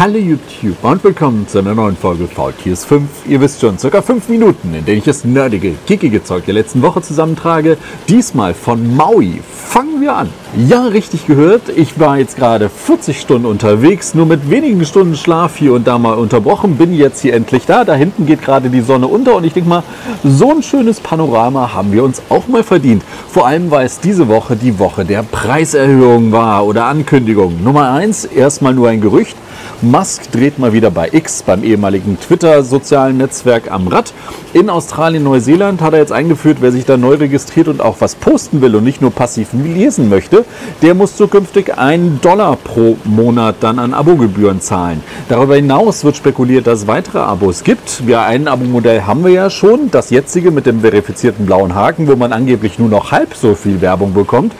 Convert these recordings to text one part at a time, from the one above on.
Hallo YouTube und willkommen zu einer neuen Folge VTS 5. Ihr wisst schon, circa 5 Minuten, in denen ich das nerdige, kickige Zeug der letzten Woche zusammentrage. Diesmal von Maui. Fangen wir an. Ja, richtig gehört. Ich war jetzt gerade 40 Stunden unterwegs, nur mit wenigen Stunden Schlaf hier und da mal unterbrochen. Bin jetzt hier endlich da. Da hinten geht gerade die Sonne unter und ich denke mal, so ein schönes Panorama haben wir uns auch mal verdient. Vor allem, weil es diese Woche die Woche der Preiserhöhung war oder Ankündigung. Nummer 1, erstmal nur ein Gerücht. Musk dreht mal wieder bei X, beim ehemaligen Twitter-sozialen Netzwerk am Rad. In Australien, Neuseeland hat er jetzt eingeführt, wer sich da neu registriert und auch was posten will und nicht nur passiv lesen möchte, der muss zukünftig einen Dollar pro Monat dann an Abogebühren zahlen. Darüber hinaus wird spekuliert, dass es weitere Abos gibt. Ja, ein Abo-Modell haben wir ja schon, das jetzige mit dem verifizierten blauen Haken, wo man angeblich nur noch halb so viel Werbung bekommt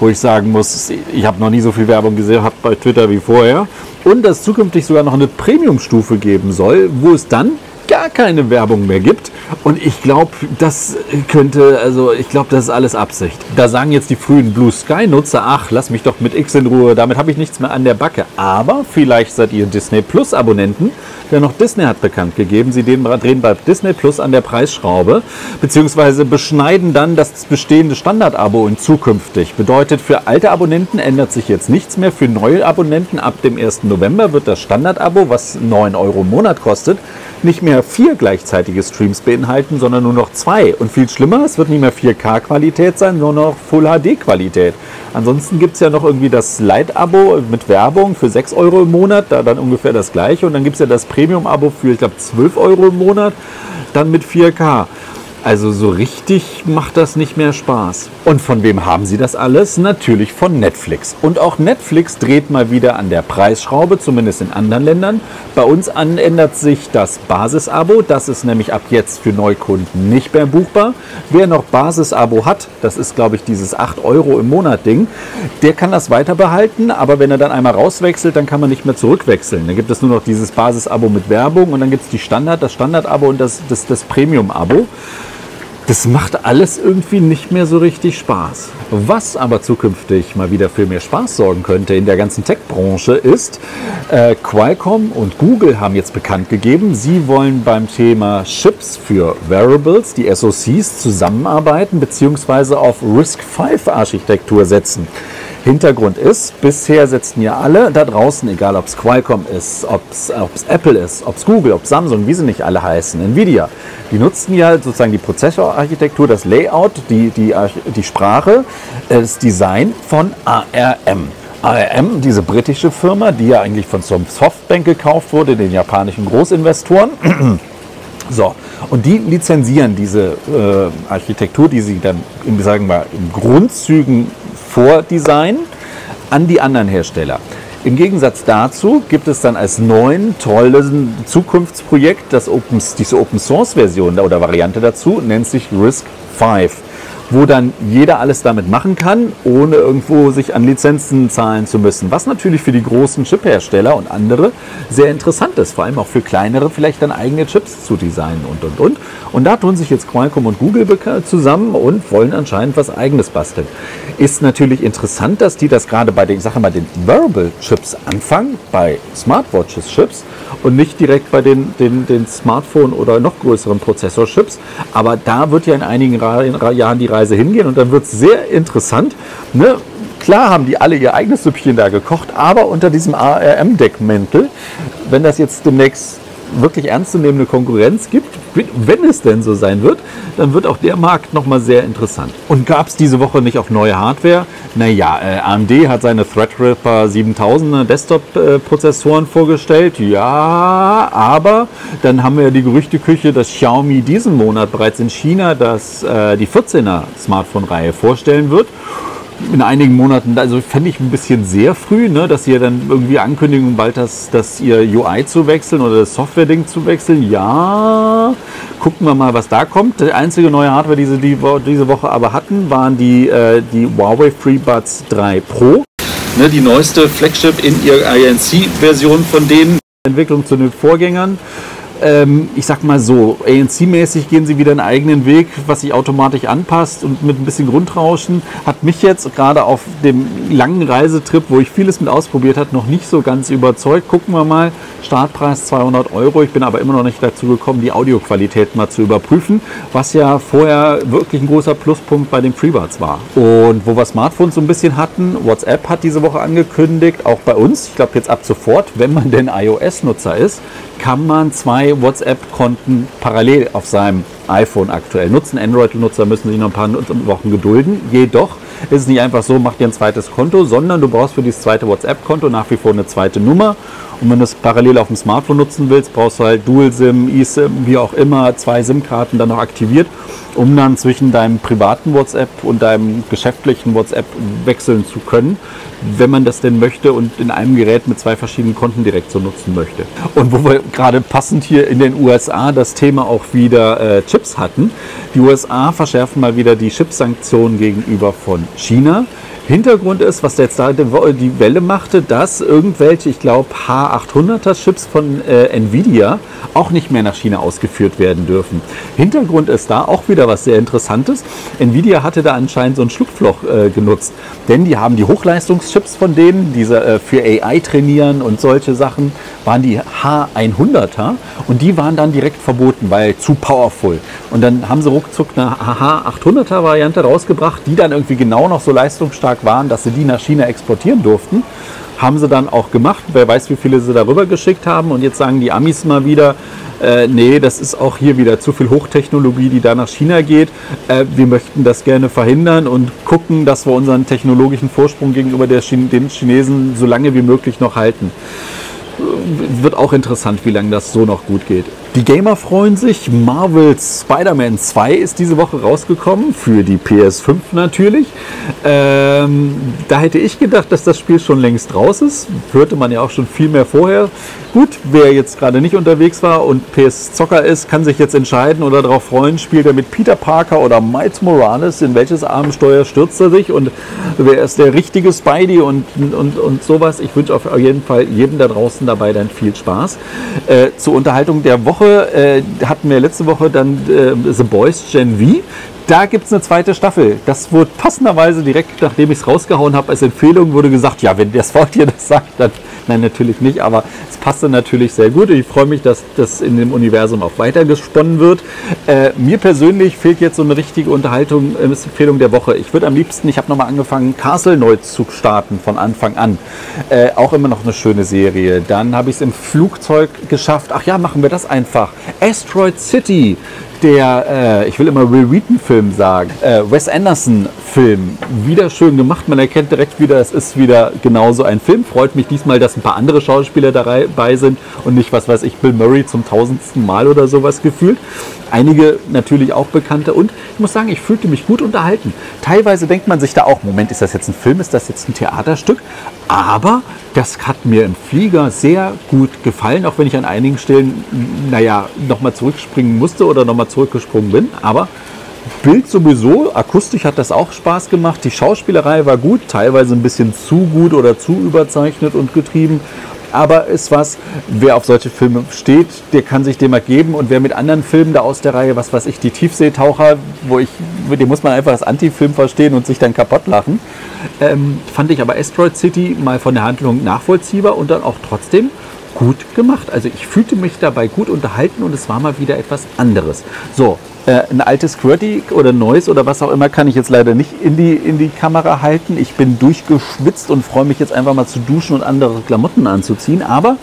wo ich sagen muss, ich habe noch nie so viel Werbung gesehen bei Twitter wie vorher. Und dass zukünftig sogar noch eine Premium-Stufe geben soll, wo es dann gar keine Werbung mehr gibt. Und ich glaube, das könnte, also ich glaube, das ist alles Absicht. Da sagen jetzt die frühen Blue Sky-Nutzer, ach, lass mich doch mit X in Ruhe, damit habe ich nichts mehr an der Backe. Aber vielleicht seid ihr Disney Plus Abonnenten, denn noch Disney hat bekannt gegeben, sie drehen bei Disney Plus an der Preisschraube, beziehungsweise beschneiden dann das bestehende Standard-Abo in zukünftig. Bedeutet, für alte Abonnenten ändert sich jetzt nichts mehr. Für neue Abonnenten ab dem 1. November wird das Standard-Abo, was 9 Euro im Monat kostet, nicht mehr vier gleichzeitige Streams beinhalten, sondern nur noch zwei. Und viel schlimmer, es wird nicht mehr 4K-Qualität sein, sondern noch Full-HD-Qualität. Ansonsten gibt es ja noch irgendwie das Lite-Abo mit Werbung für 6 Euro im Monat, da dann ungefähr das gleiche. Und dann gibt es ja das Premium-Abo für, ich glaube, 12 Euro im Monat, dann mit 4K. Also so richtig macht das nicht mehr Spaß. Und von wem haben Sie das alles? Natürlich von Netflix. Und auch Netflix dreht mal wieder an der Preisschraube, zumindest in anderen Ländern. Bei uns ändert sich das Basisabo. Das ist nämlich ab jetzt für Neukunden nicht mehr buchbar. Wer noch Basisabo hat, das ist glaube ich dieses 8 Euro im Monat Ding, der kann das weiter behalten. Aber wenn er dann einmal rauswechselt, dann kann man nicht mehr zurückwechseln. Dann gibt es nur noch dieses Basisabo mit Werbung und dann gibt es die Standard, das Standardabo und das, das, das Premium-Abo. Das macht alles irgendwie nicht mehr so richtig Spaß. Was aber zukünftig mal wieder für mehr Spaß sorgen könnte in der ganzen Tech-Branche ist, äh, Qualcomm und Google haben jetzt bekannt gegeben, sie wollen beim Thema Chips für Wearables, die SoCs, zusammenarbeiten bzw. auf RISC-V-Architektur setzen. Hintergrund ist, bisher setzen ja alle da draußen, egal ob es Qualcomm ist, ob es Apple ist, ob es Google, ob Samsung, wie sie nicht alle heißen, Nvidia, die nutzen ja sozusagen die Prozessorarchitektur, das Layout, die, die, die Sprache, das Design von ARM. ARM, diese britische Firma, die ja eigentlich von Softbank gekauft wurde, den japanischen Großinvestoren. So, und die lizenzieren diese äh, Architektur, die sie dann im, sagen wir, in Grundzügen vordesignen, an die anderen Hersteller. Im Gegensatz dazu gibt es dann als neuen tollen Zukunftsprojekt das Open, diese Open Source Version oder Variante dazu, nennt sich RISC V wo dann jeder alles damit machen kann, ohne irgendwo sich an Lizenzen zahlen zu müssen. Was natürlich für die großen Chip-Hersteller und andere sehr interessant ist, vor allem auch für kleinere vielleicht dann eigene Chips zu designen und und und. Und da tun sich jetzt Qualcomm und Google zusammen und wollen anscheinend was eigenes basteln. Ist natürlich interessant, dass die das gerade bei den, ich sage mal, den Wearable-Chips anfangen, bei Smartwatches-Chips und nicht direkt bei den, den, den Smartphone- oder noch größeren Prozessorchips. Aber da wird ja in einigen Jahren die Reise hingehen und dann wird es sehr interessant. Ne? Klar haben die alle ihr eigenes Süppchen da gekocht, aber unter diesem ARM-Deckmäntel, wenn das jetzt demnächst wirklich ernstzunehmende Konkurrenz gibt, wenn es denn so sein wird, dann wird auch der Markt nochmal sehr interessant. Und gab es diese Woche nicht auch neue Hardware? Naja, äh, AMD hat seine Threadripper 7000er Desktop-Prozessoren vorgestellt. Ja, aber dann haben wir ja die Gerüchteküche, dass Xiaomi diesen Monat bereits in China das, äh, die 14er Smartphone-Reihe vorstellen wird in einigen Monaten, also fände ich ein bisschen sehr früh, ne, dass ihr dann irgendwie ankündigen, bald das, das ihr UI zu wechseln oder das Software-Ding zu wechseln. Ja, gucken wir mal, was da kommt. Die einzige neue Hardware, die sie die, diese Woche aber hatten, waren die, äh, die Huawei FreeBuds 3 Pro. Ne, die neueste Flagship in ihrer INC-Version von denen. Entwicklung zu den Vorgängern. Ähm, ich sag mal so, ANC-mäßig gehen sie wieder einen eigenen Weg, was sich automatisch anpasst und mit ein bisschen Grundrauschen hat mich jetzt gerade auf dem langen Reisetrip, wo ich vieles mit ausprobiert habe, noch nicht so ganz überzeugt. Gucken wir mal, Startpreis 200 Euro. Ich bin aber immer noch nicht dazu gekommen, die Audioqualität mal zu überprüfen, was ja vorher wirklich ein großer Pluspunkt bei den FreeBuds war. Und wo wir Smartphones so ein bisschen hatten, WhatsApp hat diese Woche angekündigt, auch bei uns, ich glaube jetzt ab sofort, wenn man denn iOS-Nutzer ist, kann man zwei WhatsApp-Konten parallel auf seinem iPhone aktuell nutzen. Android-Nutzer müssen sich noch ein paar Wochen gedulden. Jedoch ist es nicht einfach so, mach dir ein zweites Konto, sondern du brauchst für dieses zweite WhatsApp-Konto nach wie vor eine zweite Nummer. Und wenn du es parallel auf dem Smartphone nutzen willst, brauchst du halt Dual-SIM, eSIM, wie auch immer, zwei SIM-Karten dann noch aktiviert, um dann zwischen deinem privaten WhatsApp und deinem geschäftlichen WhatsApp wechseln zu können, wenn man das denn möchte und in einem Gerät mit zwei verschiedenen Konten direkt so nutzen möchte. Und wo wir gerade passend hier in den USA das Thema auch wieder äh, Chips hatten, die USA verschärfen mal wieder die Chipsanktionen gegenüber von China. Hintergrund ist, was jetzt da die Welle machte, dass irgendwelche, ich glaube, H800er Chips von äh, Nvidia auch nicht mehr nach China ausgeführt werden dürfen. Hintergrund ist da auch wieder was sehr Interessantes. Nvidia hatte da anscheinend so ein Schlupfloch äh, genutzt, denn die haben die Hochleistungschips von denen, diese äh, für AI trainieren und solche Sachen, waren die H100er und die waren dann direkt verboten, weil zu powerful. Und dann haben sie ruckzuck eine H800er Variante rausgebracht, die dann irgendwie genau noch so leistungsstark waren, dass sie die nach China exportieren durften. Haben sie dann auch gemacht. Wer weiß, wie viele sie darüber geschickt haben. Und jetzt sagen die Amis mal wieder, äh, nee, das ist auch hier wieder zu viel Hochtechnologie, die da nach China geht. Äh, wir möchten das gerne verhindern und gucken, dass wir unseren technologischen Vorsprung gegenüber Chine den Chinesen so lange wie möglich noch halten. Wird auch interessant, wie lange das so noch gut geht. Die Gamer freuen sich. Marvel's Spider-Man 2 ist diese Woche rausgekommen, für die PS5 natürlich. Ähm, da hätte ich gedacht, dass das Spiel schon längst raus ist. Hörte man ja auch schon viel mehr vorher. Gut, wer jetzt gerade nicht unterwegs war und PS-Zocker ist, kann sich jetzt entscheiden oder darauf freuen, spielt er mit Peter Parker oder Miles Morales, in welches Abenteuer stürzt er sich und wer ist der richtige Spidey und, und, und sowas. Ich wünsche auf jeden Fall jedem da draußen dabei dann viel Spaß. Äh, zur Unterhaltung der Woche Woche äh, hatten wir letzte Woche dann äh, The Boys Gen V. Da gibt es eine zweite Staffel. Das wurde passenderweise direkt, nachdem ich es rausgehauen habe, als Empfehlung wurde gesagt, ja, wenn das Wort dir das sagt, dann nein, natürlich nicht, aber es passte natürlich sehr gut. Ich freue mich, dass das in dem Universum auch weitergesponnen wird. Äh, mir persönlich fehlt jetzt so eine richtige Unterhaltung, äh, Empfehlung der Woche. Ich würde am liebsten, ich habe nochmal angefangen, Castle neu zu starten von Anfang an. Äh, auch immer noch eine schöne Serie. Dann habe ich es im Flugzeug geschafft. Ach ja, machen wir das einfach. Asteroid City der, äh, ich will immer Will Wheaton-Film sagen, äh, Wes Anderson-Film. Wieder schön gemacht. Man erkennt direkt wieder, es ist wieder genauso ein Film. Freut mich diesmal, dass ein paar andere Schauspieler dabei sind und nicht, was weiß ich, Bill Murray zum tausendsten Mal oder sowas gefühlt. Einige natürlich auch bekannte und ich muss sagen, ich fühlte mich gut unterhalten. Teilweise denkt man sich da auch, Moment, ist das jetzt ein Film, ist das jetzt ein Theaterstück? Aber das hat mir im Flieger sehr gut gefallen, auch wenn ich an einigen Stellen, naja, nochmal zurückspringen musste oder nochmal zurückgesprungen bin. Aber Bild sowieso, akustisch hat das auch Spaß gemacht. Die Schauspielerei war gut, teilweise ein bisschen zu gut oder zu überzeichnet und getrieben aber ist was, wer auf solche Filme steht, der kann sich dem ergeben und wer mit anderen Filmen da aus der Reihe, was weiß ich, die Tiefseetaucher, wo ich, dem muss man einfach das Anti-Film verstehen und sich dann kaputt lachen. Ähm, fand ich aber Asteroid City mal von der Handlung nachvollziehbar und dann auch trotzdem gut gemacht. Also ich fühlte mich dabei gut unterhalten und es war mal wieder etwas anderes. So, äh, ein altes QWERTY oder neues oder was auch immer kann ich jetzt leider nicht in die, in die Kamera halten. Ich bin durchgeschwitzt und freue mich jetzt einfach mal zu duschen und andere Klamotten anzuziehen. Aber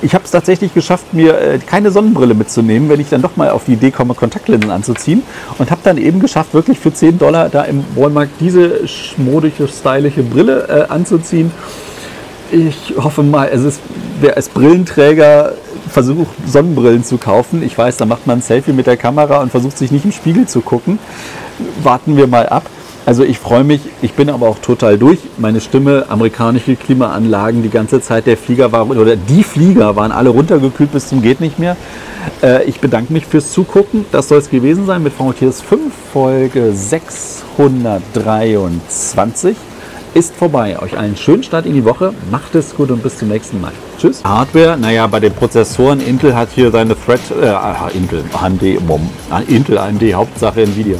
ich habe es tatsächlich geschafft, mir äh, keine Sonnenbrille mitzunehmen, wenn ich dann doch mal auf die Idee komme, Kontaktlinsen anzuziehen. Und habe dann eben geschafft, wirklich für 10 Dollar da im Walmart diese modische, stylische Brille äh, anzuziehen. Ich hoffe mal, es ist, wer als Brillenträger versucht, Sonnenbrillen zu kaufen. Ich weiß, da macht man ein Selfie mit der Kamera und versucht sich nicht im Spiegel zu gucken. Warten wir mal ab. Also ich freue mich, ich bin aber auch total durch. Meine Stimme, amerikanische Klimaanlagen, die ganze Zeit der Flieger war, oder die Flieger waren alle runtergekühlt bis zum geht nicht mehr. Äh, ich bedanke mich fürs Zugucken. Das soll es gewesen sein mit VMTS 5, Folge 623. ist vorbei. Euch einen schönen Start in die Woche. Macht es gut und bis zum nächsten Mal. Tschüss. Hardware, naja, bei den Prozessoren, Intel hat hier seine Thread, äh, Intel, AMD, Mom, Intel, AMD, Hauptsache Nvidia.